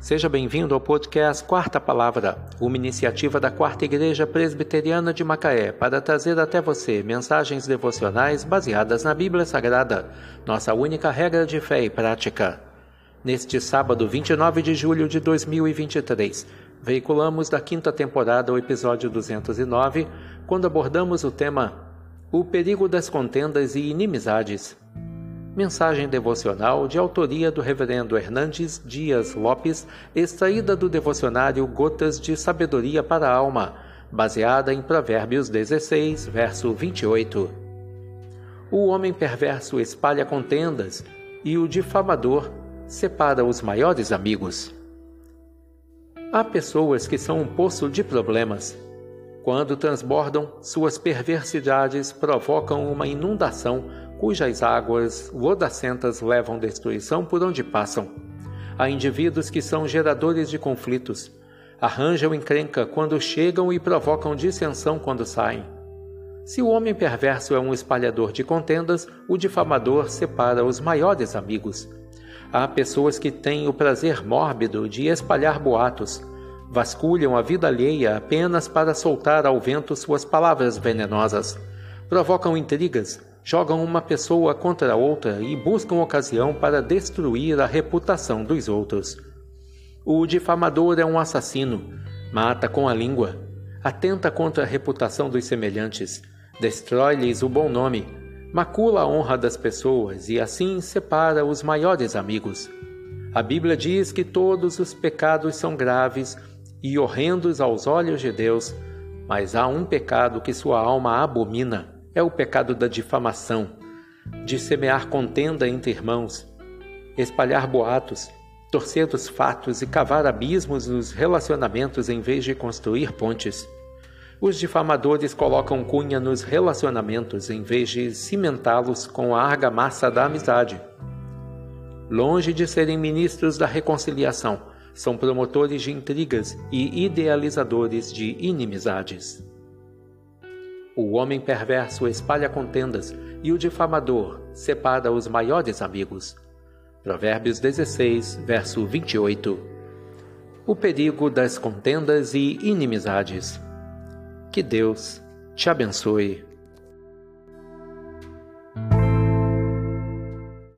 Seja bem-vindo ao podcast Quarta Palavra, uma iniciativa da Quarta Igreja Presbiteriana de Macaé para trazer até você mensagens devocionais baseadas na Bíblia Sagrada, nossa única regra de fé e prática. Neste sábado, 29 de julho de 2023, veiculamos da quinta temporada o episódio 209, quando abordamos o tema O perigo das contendas e inimizades. Mensagem devocional de autoria do Reverendo Hernandes Dias Lopes, extraída do devocionário Gotas de Sabedoria para a Alma, baseada em Provérbios 16, verso 28. O homem perverso espalha contendas e o difamador separa os maiores amigos. Há pessoas que são um poço de problemas. Quando transbordam, suas perversidades provocam uma inundação cujas águas lodacentas levam destruição por onde passam. Há indivíduos que são geradores de conflitos, arranjam encrenca quando chegam e provocam dissensão quando saem. Se o homem perverso é um espalhador de contendas, o difamador separa os maiores amigos. Há pessoas que têm o prazer mórbido de espalhar boatos, vasculham a vida alheia apenas para soltar ao vento suas palavras venenosas, provocam intrigas, jogam uma pessoa contra outra e buscam ocasião para destruir a reputação dos outros. O difamador é um assassino, mata com a língua, atenta contra a reputação dos semelhantes, destrói-lhes o bom nome, macula a honra das pessoas e assim separa os maiores amigos. A Bíblia diz que todos os pecados são graves e horrendos aos olhos de Deus, mas há um pecado que sua alma abomina é o pecado da difamação, de semear contenda entre irmãos, espalhar boatos, torcer os fatos e cavar abismos nos relacionamentos em vez de construir pontes. Os difamadores colocam cunha nos relacionamentos em vez de cimentá-los com a argamassa da amizade. Longe de serem ministros da reconciliação, são promotores de intrigas e idealizadores de inimizades. O homem perverso espalha contendas e o difamador separa os maiores amigos. Provérbios 16, verso 28. O perigo das contendas e inimizades. Que Deus te abençoe.